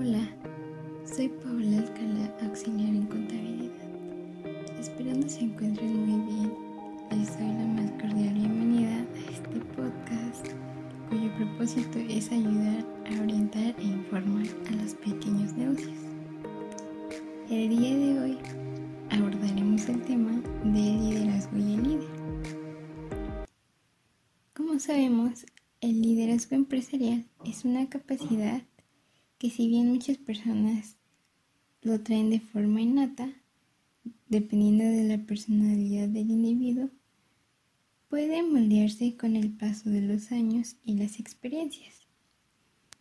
Hola, soy Paola Alcalá, auxiliar en contabilidad. Esperando se encuentren muy bien, les doy la más cordial bienvenida a este podcast cuyo propósito es ayudar a orientar e informar a los pequeños negocios. El día de hoy abordaremos el tema del liderazgo y el líder. Como sabemos, el liderazgo empresarial es una capacidad que si bien muchas personas lo traen de forma innata, dependiendo de la personalidad del individuo, puede moldearse con el paso de los años y las experiencias,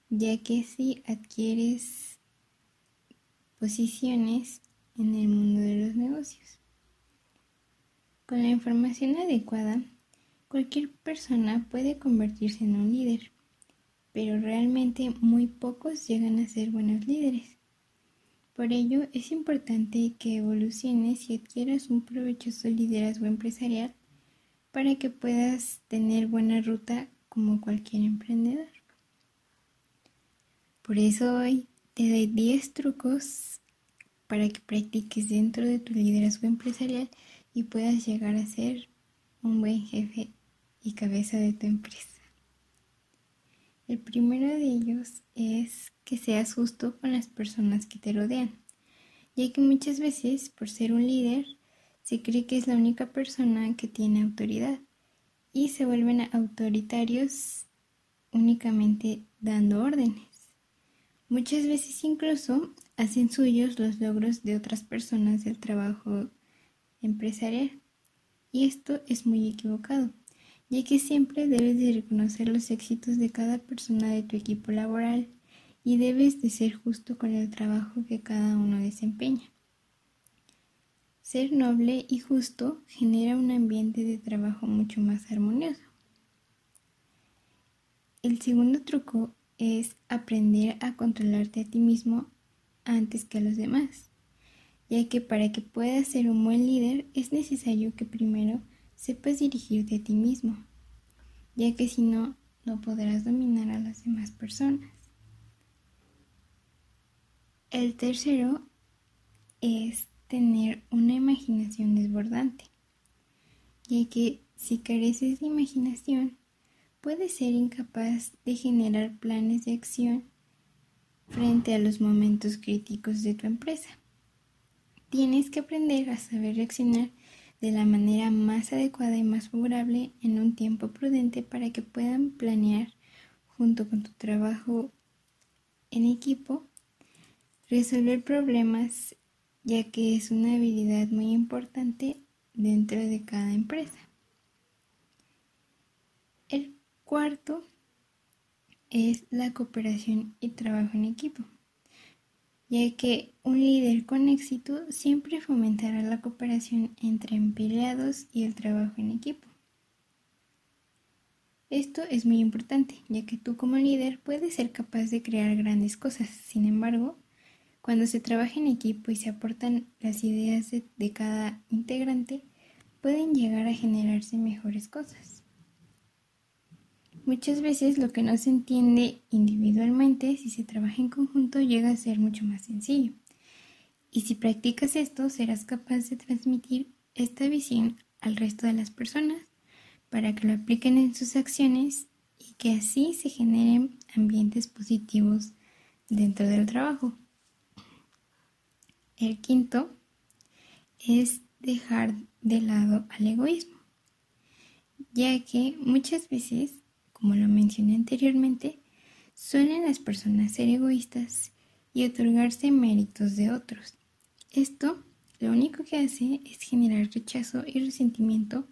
ya que si adquieres posiciones en el mundo de los negocios. Con la información adecuada, cualquier persona puede convertirse en un líder pero realmente muy pocos llegan a ser buenos líderes. Por ello, es importante que evoluciones y adquieras un provechoso liderazgo empresarial para que puedas tener buena ruta como cualquier emprendedor. Por eso hoy te doy 10 trucos para que practiques dentro de tu liderazgo empresarial y puedas llegar a ser un buen jefe y cabeza de tu empresa. El primero de ellos es que seas justo con las personas que te rodean, ya que muchas veces, por ser un líder, se cree que es la única persona que tiene autoridad y se vuelven autoritarios únicamente dando órdenes. Muchas veces incluso hacen suyos los logros de otras personas del trabajo empresarial y esto es muy equivocado ya que siempre debes de reconocer los éxitos de cada persona de tu equipo laboral y debes de ser justo con el trabajo que cada uno desempeña. Ser noble y justo genera un ambiente de trabajo mucho más armonioso. El segundo truco es aprender a controlarte a ti mismo antes que a los demás, ya que para que puedas ser un buen líder es necesario que primero sepas dirigirte a ti mismo, ya que si no, no podrás dominar a las demás personas. El tercero es tener una imaginación desbordante, ya que si careces de imaginación, puedes ser incapaz de generar planes de acción frente a los momentos críticos de tu empresa. Tienes que aprender a saber reaccionar de la manera más adecuada y más favorable en un tiempo prudente para que puedan planear junto con tu trabajo en equipo, resolver problemas ya que es una habilidad muy importante dentro de cada empresa. El cuarto es la cooperación y trabajo en equipo ya que un líder con éxito siempre fomentará la cooperación entre empleados y el trabajo en equipo. Esto es muy importante, ya que tú como líder puedes ser capaz de crear grandes cosas. Sin embargo, cuando se trabaja en equipo y se aportan las ideas de, cada integrante, pueden llegar a generarse mejores cosas. Muchas veces lo que no se entiende individualmente, si se trabaja en conjunto, llega a ser mucho más sencillo. Y si practicas esto, serás capaz de transmitir esta visión al resto de las personas para que lo apliquen en sus acciones y que así se generen ambientes positivos dentro del trabajo. El quinto es dejar de lado al egoísmo, ya que muchas veces como lo mencioné anteriormente, suelen las personas ser egoístas y otorgarse méritos de otros. Esto lo único que hace es generar rechazo y resentimiento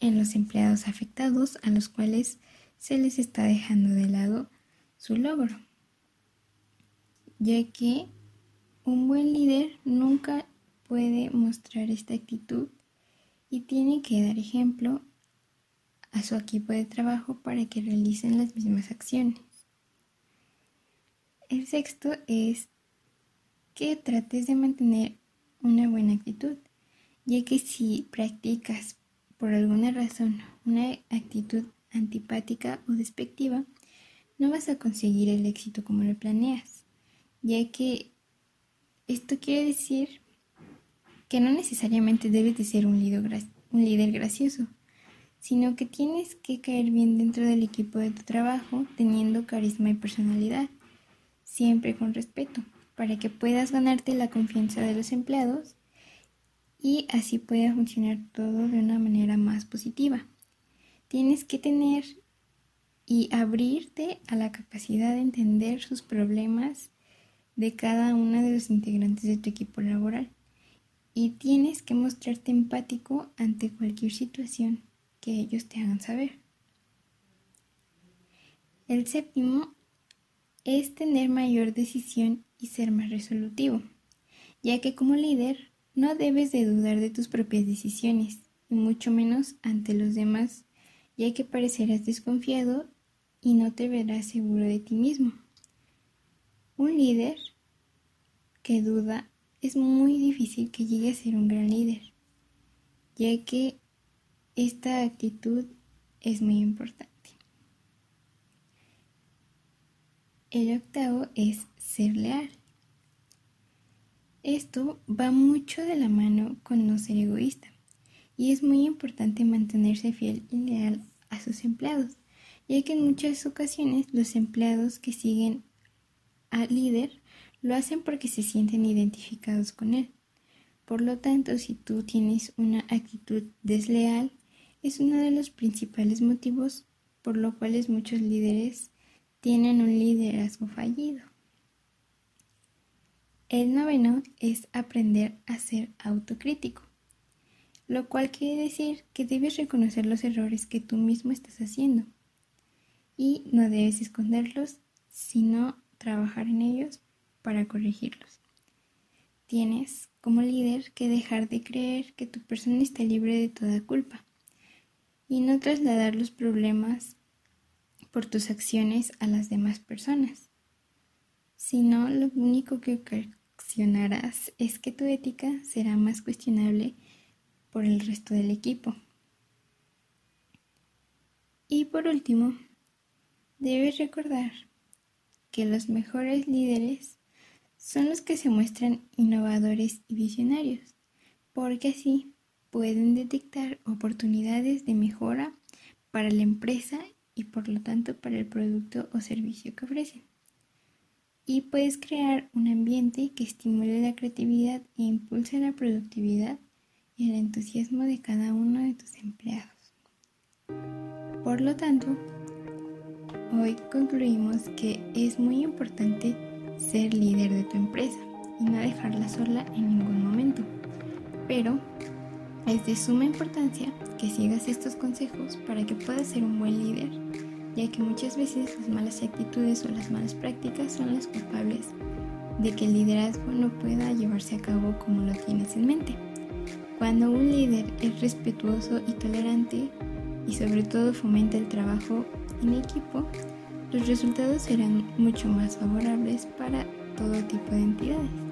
en los empleados afectados a los cuales se les está dejando de lado su logro, ya que un buen líder nunca puede mostrar esta actitud y tiene que dar ejemplo a su equipo de trabajo para que realicen las mismas acciones. El sexto es que trates de mantener una buena actitud, ya que si practicas por alguna razón una actitud antipática o despectiva, no vas a conseguir el éxito como lo planeas, ya que esto quiere decir que no necesariamente debes de ser un líder, un líder gracioso, sino que tienes que caer bien dentro del equipo de tu trabajo teniendo carisma y personalidad, siempre con respeto, para que puedas ganarte la confianza de los empleados y así pueda funcionar todo de una manera más positiva. Tienes que tener y abrirte a la capacidad de entender sus problemas de cada uno de los integrantes de tu equipo laboral y tienes que mostrarte empático ante cualquier situación que ellos te hagan saber. El séptimo es tener mayor decisión y ser más resolutivo, ya que como líder no debes de dudar de tus propias decisiones, y mucho menos ante los demás, ya que parecerás desconfiado y no te verás seguro de ti mismo. Un líder que duda es muy difícil que llegue a ser un gran líder, ya que esta actitud es muy importante. El octavo es ser leal. Esto va mucho de la mano con no ser egoísta y es muy importante mantenerse fiel y leal a sus empleados, ya que en muchas ocasiones los empleados que siguen al líder lo hacen porque se sienten identificados con él. Por lo tanto, si tú tienes una actitud desleal, es uno de los principales motivos por los cuales muchos líderes tienen un liderazgo fallido. El noveno es aprender a ser autocrítico, lo cual quiere decir que debes reconocer los errores que tú mismo estás haciendo y no debes esconderlos, sino trabajar en ellos para corregirlos. Tienes como líder que dejar de creer que tu persona está libre de toda culpa y no trasladar los problemas por tus acciones a las demás personas, sino lo único que ocasionarás es que tu ética será más cuestionable por el resto del equipo. Y por último, debes recordar que los mejores líderes son los que se muestran innovadores y visionarios, porque así pueden detectar oportunidades de mejora para la empresa y por lo tanto para el producto o servicio que ofrecen. Y puedes crear un ambiente que estimule la creatividad e impulse la productividad y el entusiasmo de cada uno de tus empleados. Por lo tanto, hoy concluimos que es muy importante ser líder de tu empresa y no dejarla sola en ningún momento. Pero es de suma importancia que sigas estos consejos para que puedas ser un buen líder, ya que muchas veces las malas actitudes o las malas prácticas son las culpables de que el liderazgo no pueda llevarse a cabo como lo tienes en mente. Cuando un líder es respetuoso y tolerante y sobre todo fomenta el trabajo en equipo, los resultados serán mucho más favorables para todo tipo de entidades.